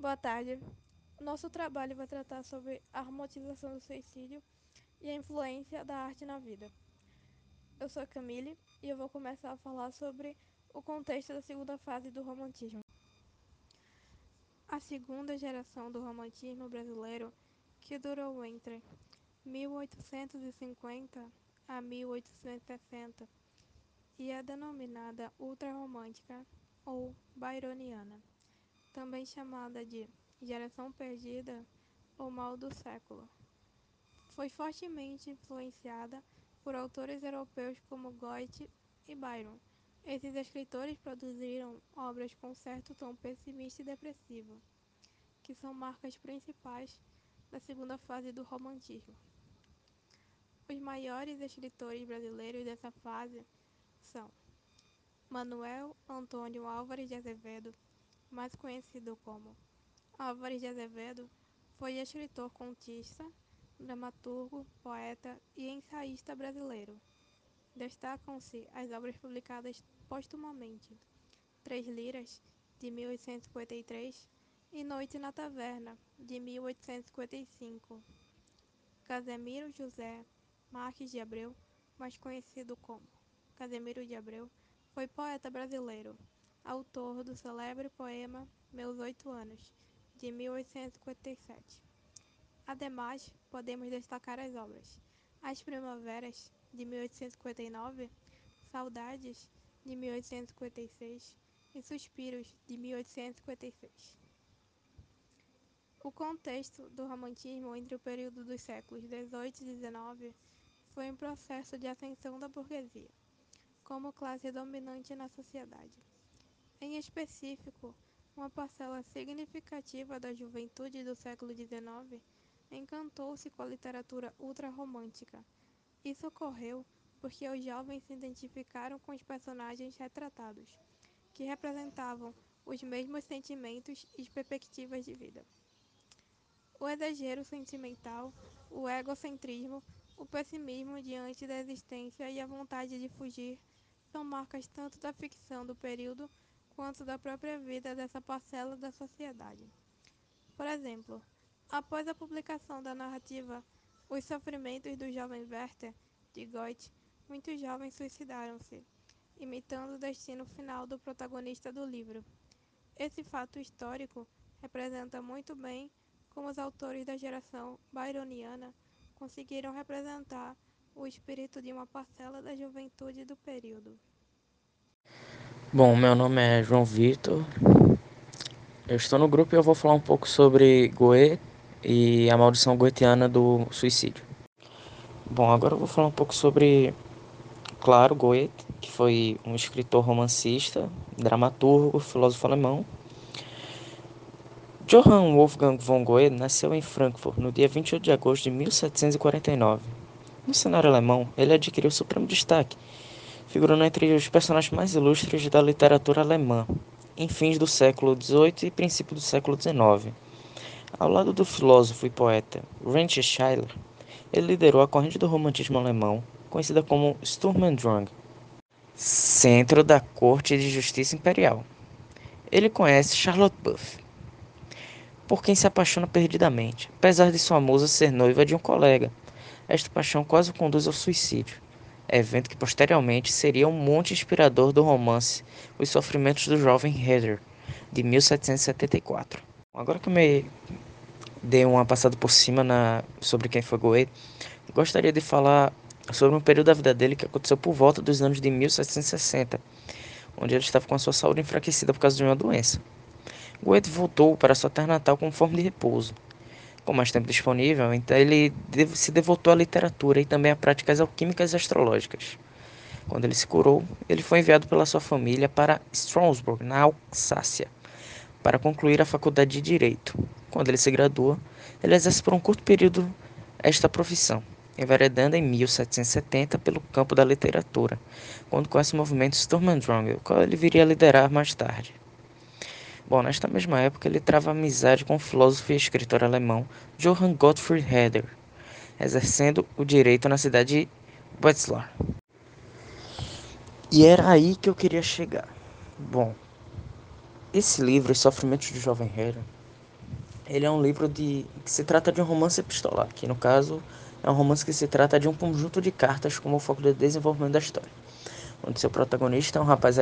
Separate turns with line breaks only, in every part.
Boa tarde. Nosso trabalho vai tratar sobre a romantização do suicídio e a influência da arte na vida. Eu sou Camille e eu vou começar a falar sobre o contexto da segunda fase do romantismo. A segunda geração do romantismo brasileiro, que durou entre 1850 a 1860 e é denominada ultrarromântica ou byroniana também chamada de Geração Perdida ou Mal do Século. Foi fortemente influenciada por autores europeus como Goethe e Byron. Esses escritores produziram obras com certo tom pessimista e depressivo, que são marcas principais da segunda fase do romantismo. Os maiores escritores brasileiros dessa fase são Manuel Antônio Álvares de Azevedo, mais conhecido como Álvares de Azevedo, foi escritor contista, dramaturgo, poeta e ensaísta brasileiro. Destacam-se as obras publicadas postumamente: Três Liras, de 1853, e Noite na Taverna, de 1855. Casemiro José Marques de Abreu, mais conhecido como Casemiro de Abreu, foi poeta brasileiro autor do celebre poema Meus Oito Anos, de 1857. Ademais, podemos destacar as obras As Primaveras, de 1859, Saudades, de 1856 e Suspiros, de 1856. O contexto do romantismo entre o período dos séculos XVIII e XIX foi um processo de ascensão da burguesia como classe dominante na sociedade. Em específico, uma parcela significativa da juventude do século XIX encantou-se com a literatura ultrarromântica. Isso ocorreu porque os jovens se identificaram com os personagens retratados, que representavam os mesmos sentimentos e perspectivas de vida. O exagero sentimental, o egocentrismo, o pessimismo diante da existência e a vontade de fugir são marcas tanto da ficção do período quanto da própria vida dessa parcela da sociedade. Por exemplo, após a publicação da narrativa Os Sofrimentos do Jovem Werther, de Goethe, muitos jovens suicidaram-se, imitando o destino final do protagonista do livro. Esse fato histórico representa muito bem como os autores da geração byroniana conseguiram representar o espírito de uma parcela da juventude do período.
Bom, meu nome é João Vitor. Eu estou no grupo e eu vou falar um pouco sobre Goethe e a maldição goetiana do suicídio. Bom, agora eu vou falar um pouco sobre, claro, Goethe, que foi um escritor romancista, dramaturgo, filósofo alemão. Johann Wolfgang von Goethe nasceu em Frankfurt no dia 28 de agosto de 1749. No cenário alemão, ele adquiriu supremo destaque figurando entre os personagens mais ilustres da literatura alemã, em fins do século XVIII e princípio do século XIX. Ao lado do filósofo e poeta Heinrich Schiller, ele liderou a corrente do romantismo alemão, conhecida como Sturm und Drang, centro da corte de justiça imperial. Ele conhece Charlotte Buff, por quem se apaixona perdidamente, apesar de sua musa ser noiva de um colega. Esta paixão quase o conduz ao suicídio evento que posteriormente seria um monte inspirador do romance Os Sofrimentos do Jovem Heather, de 1774. Agora que eu me dei uma passada por cima na, sobre quem foi Goethe, gostaria de falar sobre um período da vida dele que aconteceu por volta dos anos de 1760, onde ele estava com a sua saúde enfraquecida por causa de uma doença. Goethe voltou para sua terra natal com forma de repouso, com mais tempo disponível, então ele se devotou à literatura e também a práticas alquímicas e astrológicas. Quando ele se curou, ele foi enviado pela sua família para Strasbourg, na Alsácia, para concluir a faculdade de Direito. Quando ele se gradua, ele exerce por um curto período esta profissão, enveredando em 1770 pelo campo da literatura, quando conhece o movimento Sturm o qual ele viria a liderar mais tarde. Bom, nesta mesma época ele trava amizade com o filósofo e escritor alemão Johann Gottfried Herder, exercendo o direito na cidade de Wetzlar. E era aí que eu queria chegar. Bom, esse livro, Os Sofrimentos do Jovem Herder, ele é um livro de que se trata de um romance epistolar, que no caso é um romance que se trata de um conjunto de cartas como foco de desenvolvimento da história. Onde seu protagonista é um rapaz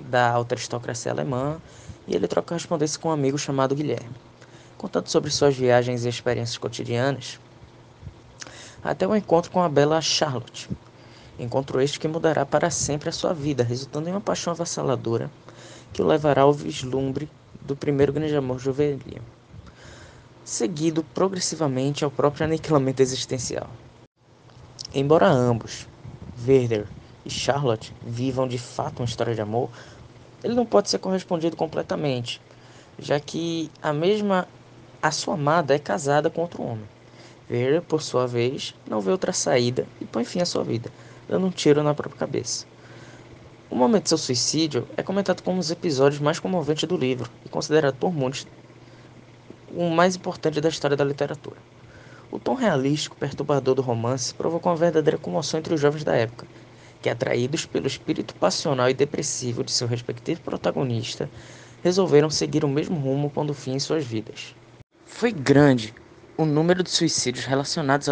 da alta aristocracia alemã e ele troca correspondência com um amigo chamado Guilherme, contando sobre suas viagens e experiências cotidianas, até o encontro com a bela Charlotte. Encontro este que mudará para sempre a sua vida, resultando em uma paixão avassaladora que o levará ao vislumbre do primeiro grande amor juvenil, seguido progressivamente ao próprio aniquilamento existencial. Embora ambos, Werder e Charlotte, vivam de fato uma história de amor, ele não pode ser correspondido completamente, já que a mesma a sua amada é casada com outro homem. Werder, por sua vez, não vê outra saída e põe fim à sua vida, dando um tiro na própria cabeça. O momento de seu suicídio é comentado como um dos episódios mais comoventes do livro e considerado por muitos o mais importante da história da literatura. O tom realístico perturbador do romance provocou uma verdadeira comoção entre os jovens da época, que, atraídos pelo espírito passional e depressivo de seu respectivo protagonista, resolveram seguir o mesmo rumo pondo fim em suas vidas. Foi grande o número de suicídios relacionados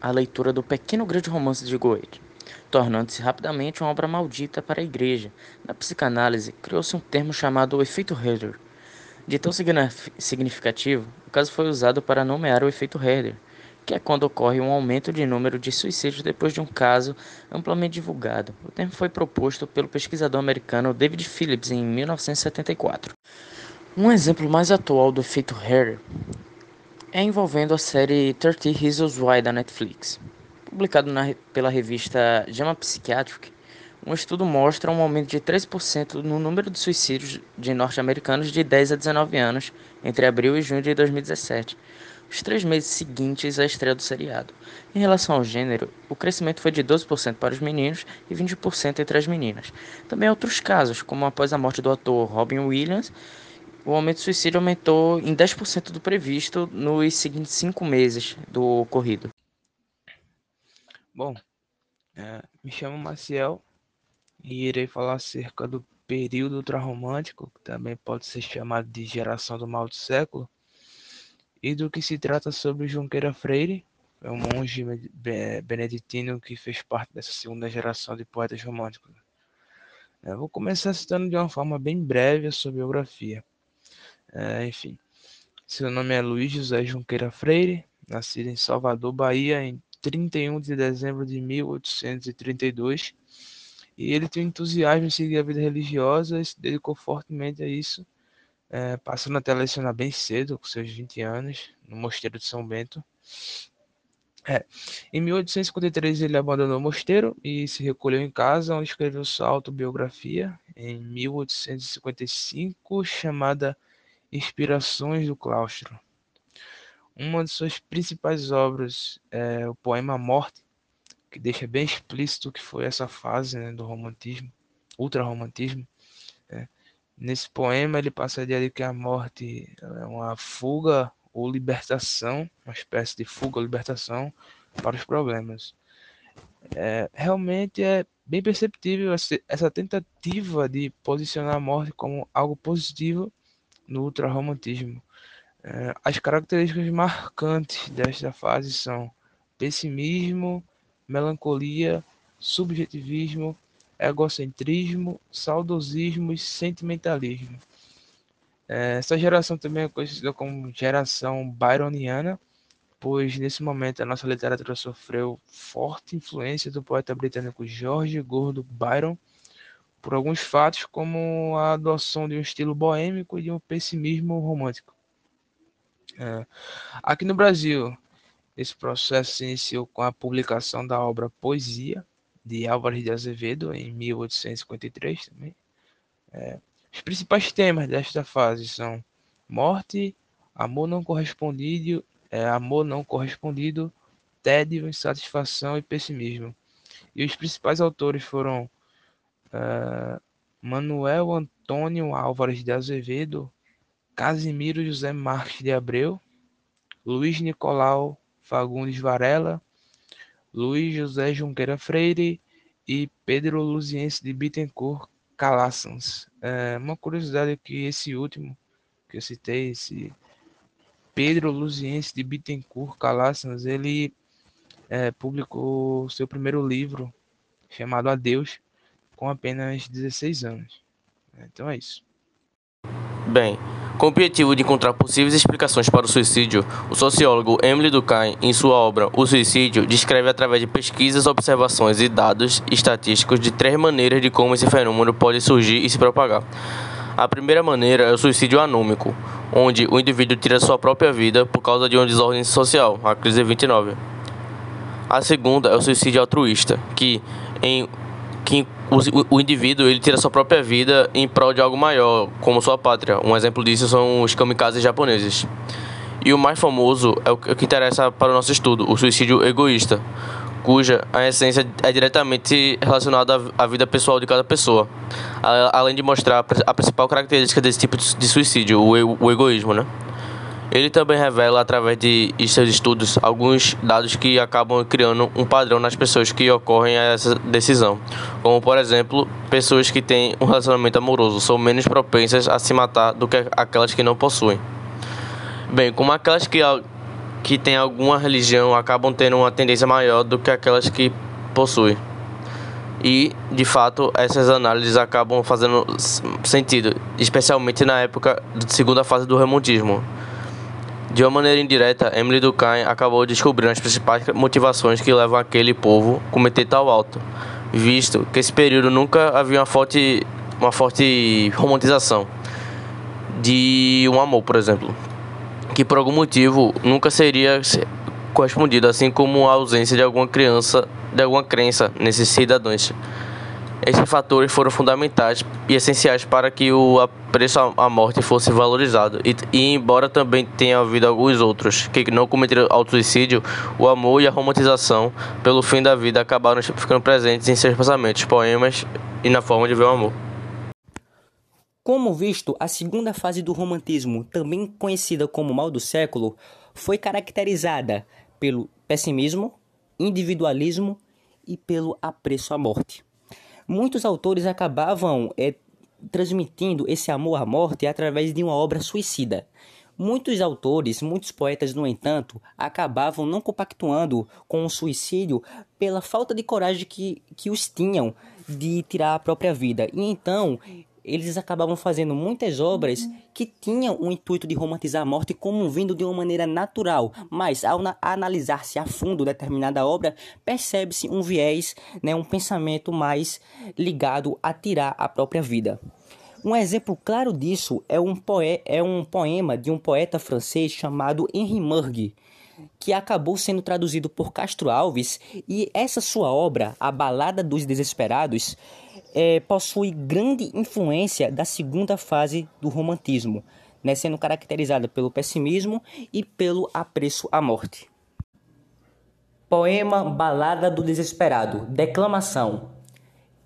à leitura do pequeno grande romance de Goethe tornando-se rapidamente uma obra maldita para a Igreja. Na psicanálise, criou-se um termo chamado efeito Herder. De tão significativo, o caso foi usado para nomear o efeito Herder, que é quando ocorre um aumento de número de suicídios depois de um caso amplamente divulgado. O termo foi proposto pelo pesquisador americano David Phillips em 1974. Um exemplo mais atual do efeito Herder é envolvendo a série 30 Reasons Why da Netflix. Publicado na, pela revista JAMA Psychiatric, um estudo mostra um aumento de 3% no número de suicídios de norte-americanos de 10 a 19 anos entre abril e junho de 2017, os três meses seguintes à estreia do seriado. Em relação ao gênero, o crescimento foi de 12% para os meninos e 20% entre as meninas. Também outros casos, como após a morte do ator Robin Williams, o aumento de suicídio aumentou em 10% do previsto nos seguintes cinco meses do ocorrido.
Bom, é, me chamo Maciel e irei falar acerca do período ultrarromântico, que também pode ser chamado de geração do mal do século, e do que se trata sobre Junqueira Freire, é um monge beneditino que fez parte dessa segunda geração de poetas românticos. Eu vou começar citando de uma forma bem breve a sua biografia. É, enfim, seu nome é Luiz José Junqueira Freire, nascido em Salvador, Bahia, em 31 de dezembro de 1832, e ele tem entusiasmo em seguir a vida religiosa e se dedicou fortemente a isso, é, passando até a bem cedo, com seus 20 anos, no Mosteiro de São Bento. É. Em 1853 ele abandonou o mosteiro e se recolheu em casa, onde escreveu sua autobiografia, em 1855, chamada Inspirações do Claustro. Uma de suas principais obras é o poema Morte, que deixa bem explícito o que foi essa fase né, do romantismo, ultrarromantismo. Né. Nesse poema ele passa a de que a morte é uma fuga ou libertação, uma espécie de fuga ou libertação para os problemas. É, realmente é bem perceptível essa tentativa de posicionar a morte como algo positivo no ultrarromantismo. É, as características marcantes desta fase são pessimismo, melancolia, subjetivismo, egocentrismo, saudosismo e sentimentalismo. É, essa geração também é conhecida como geração byroniana, pois nesse momento a nossa literatura sofreu forte influência do poeta britânico George Gordon Byron, por alguns fatos como a adoção de um estilo boêmico e de um pessimismo romântico. É. Aqui no Brasil, esse processo se iniciou com a publicação da obra Poesia, de Álvares de Azevedo, em 1853 também. É. Os principais temas desta fase são morte, amor não correspondido, é, amor não correspondido, tédio, insatisfação e pessimismo. E os principais autores foram uh, Manuel Antônio Álvares de Azevedo, Casimiro José Marques de Abreu, Luiz Nicolau Fagundes Varela, Luiz José Junqueira Freire e Pedro Luziense de Bittencourt Calassans. É uma curiosidade é que esse último que eu citei, esse Pedro Luziense de Bittencourt Calassans, ele é, publicou seu primeiro livro chamado Adeus com apenas 16 anos. Então é isso.
Bem, com o objetivo de encontrar possíveis explicações para o suicídio, o sociólogo Emily Durkheim, em sua obra O Suicídio, descreve através de pesquisas, observações e dados estatísticos de três maneiras de como esse fenômeno pode surgir e se propagar. A primeira maneira é o suicídio anômico, onde o indivíduo tira sua própria vida por causa de uma desordem social, a crise 29. A segunda é o suicídio altruísta, que em que o, o, indivíduo ele tira sua própria vida em prol de algo maior, como sua pátria. Um exemplo disso são os kamikazes japoneses. E o mais famoso é o que interessa para o nosso estudo, o suicídio egoísta, cuja a essência é diretamente relacionada à vida pessoal de cada pessoa, além de mostrar a principal característica desse tipo de suicídio, o egoísmo, né? Ele também revela, através de seus estudos, alguns dados que acabam criando um padrão nas pessoas que ocorrem a essa decisão. Como, por exemplo, pessoas que têm um relacionamento amoroso são menos propensas a se matar do que aquelas que não possuem. Bem, como aquelas que, que têm alguma religião acabam tendo uma tendência maior do que aquelas que possuem. E, de fato, essas análises acabam fazendo sentido, especialmente na época da segunda fase do remontismo de uma maneira indireta, Emily Durkheim acabou descobrindo as principais motivações que levam aquele povo a cometer tal alto, visto que esse período nunca havia uma forte, uma forte romantização de um amor, por exemplo, que por algum motivo nunca seria correspondido, assim como a ausência de alguma criança, de alguma crença nesses cidadãos. Esses fatores foram fundamentais e essenciais para que o apreço à morte fosse valorizado. E, e, embora também tenha havido alguns outros que não cometeram auto-suicídio, o amor e a romantização pelo fim da vida acabaram ficando presentes em seus pensamentos, poemas e na forma de ver o amor.
Como visto, a segunda fase do romantismo, também conhecida como mal do século, foi caracterizada pelo pessimismo, individualismo e pelo apreço à morte. Muitos autores acabavam é, transmitindo esse amor à morte através de uma obra suicida. Muitos autores, muitos poetas, no entanto, acabavam não compactuando com o suicídio pela falta de coragem que, que os tinham de tirar a própria vida. E então eles acabavam fazendo muitas obras que tinham o intuito de romantizar a morte como vindo de uma maneira natural, mas ao analisar-se a fundo determinada obra, percebe-se um viés, né, um pensamento mais ligado a tirar a própria vida. Um exemplo claro disso é um, poe é um poema de um poeta francês chamado Henri Murgue, que acabou sendo traduzido por Castro Alves, e essa sua obra, A Balada dos Desesperados, é, possui grande influência da segunda fase do romantismo, né, sendo caracterizada pelo pessimismo e pelo apreço à morte. Poema Balada do Desesperado Declamação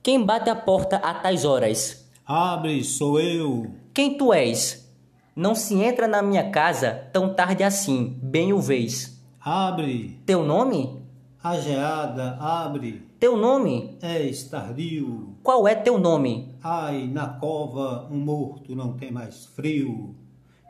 Quem bate a porta a tais horas?
Abre, sou eu.
Quem tu és? Não se entra na minha casa tão tarde assim, bem o vês.
Abre.
Teu nome?
A geada abre.
Teu nome?
És tardio.
Qual é teu nome?
Ai, na cova um morto não tem mais frio.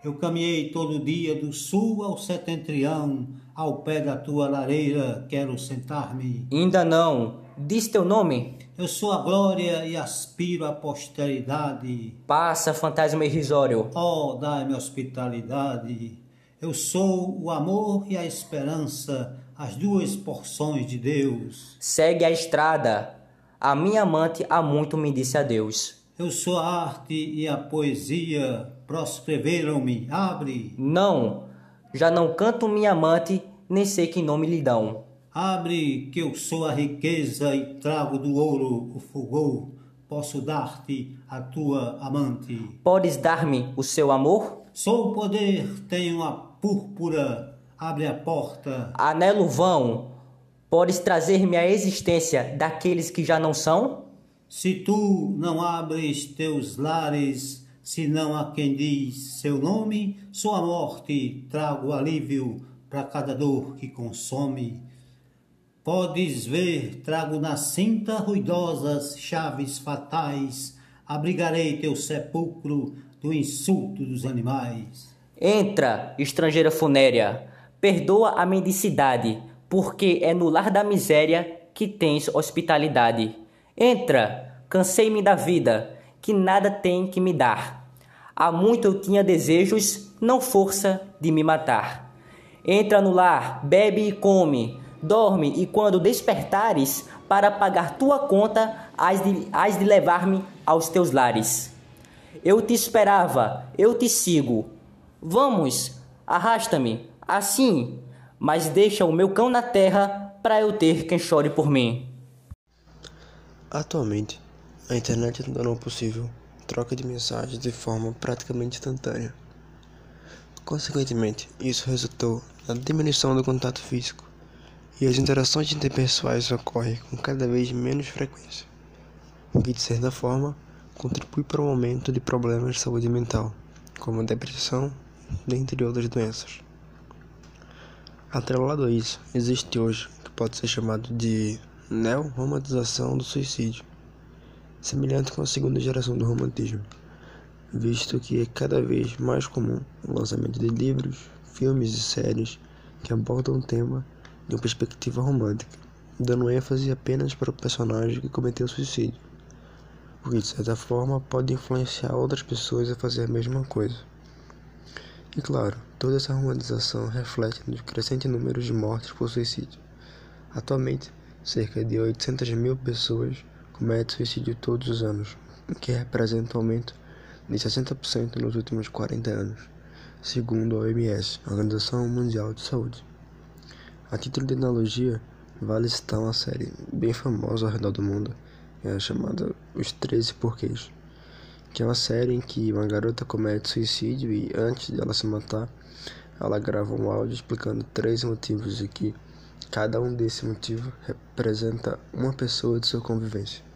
Eu caminhei todo dia do sul ao setentrião, ao pé da tua lareira quero sentar-me.
Ainda não. Diz teu nome?
Eu sou a glória e aspiro à posteridade.
Passa, fantasma irrisório.
Oh, dai-me hospitalidade. Eu sou o amor e a esperança as duas porções de Deus.
Segue a estrada. A minha amante há muito me disse adeus.
Eu sou a arte e a poesia, proscreveram-me, abre.
Não, já não canto minha amante, nem sei que nome lhe dão.
Abre, que eu sou a riqueza e trago do ouro o fulgor, posso dar-te a tua amante.
Podes dar-me o seu amor?
Sou o poder, tenho a púrpura Abre a porta.
Anelo vão, podes trazer-me a existência daqueles que já não são?
Se tu não abres teus lares, se não há quem diz seu nome, sou a morte, trago alívio para cada dor que consome. Podes ver, trago na cinta ruidosas chaves fatais, abrigarei teu sepulcro do insulto dos animais.
Entra, estrangeira funérea, perdoa a mendicidade, porque é no lar da miséria que tens hospitalidade. Entra, cansei-me da vida, que nada tem que me dar. Há muito eu tinha desejos, não força de me matar. Entra no lar, bebe e come, dorme, e quando despertares, para pagar tua conta, has de, has de levar-me aos teus lares. Eu te esperava, eu te sigo. Vamos, arrasta-me, assim, mas deixa o meu cão na terra para eu ter quem chore por mim.
Atualmente, a internet tornou possível troca de mensagens de forma praticamente instantânea. Consequentemente, isso resultou na diminuição do contato físico e as interações interpessoais ocorrem com cada vez menos frequência, o que de certa forma contribui para o aumento de problemas de saúde mental, como depressão, dentre outras doenças. Atrelado a isso, existe hoje o que pode ser chamado de neo-romantização do suicídio, semelhante com a segunda geração do romantismo, visto que é cada vez mais comum o lançamento de livros, filmes e séries que abordam o tema de uma perspectiva romântica, dando ênfase apenas para o personagem que cometeu suicídio, o que de certa forma pode influenciar outras pessoas a fazer a mesma coisa. E claro, toda essa romantização reflete no crescente número de mortes por suicídio. Atualmente, cerca de 800 mil pessoas cometem suicídio todos os anos, o que representa um aumento de 60% nos últimos 40 anos, segundo a OMS, Organização Mundial de Saúde. A título de analogia, vale citar uma série bem famosa ao redor do mundo, é chamada Os 13 Porquês, que é uma série em que uma garota comete suicídio e antes de ela se matar, ela grava um áudio explicando três motivos e que cada um desses motivos representa uma pessoa de sua convivência.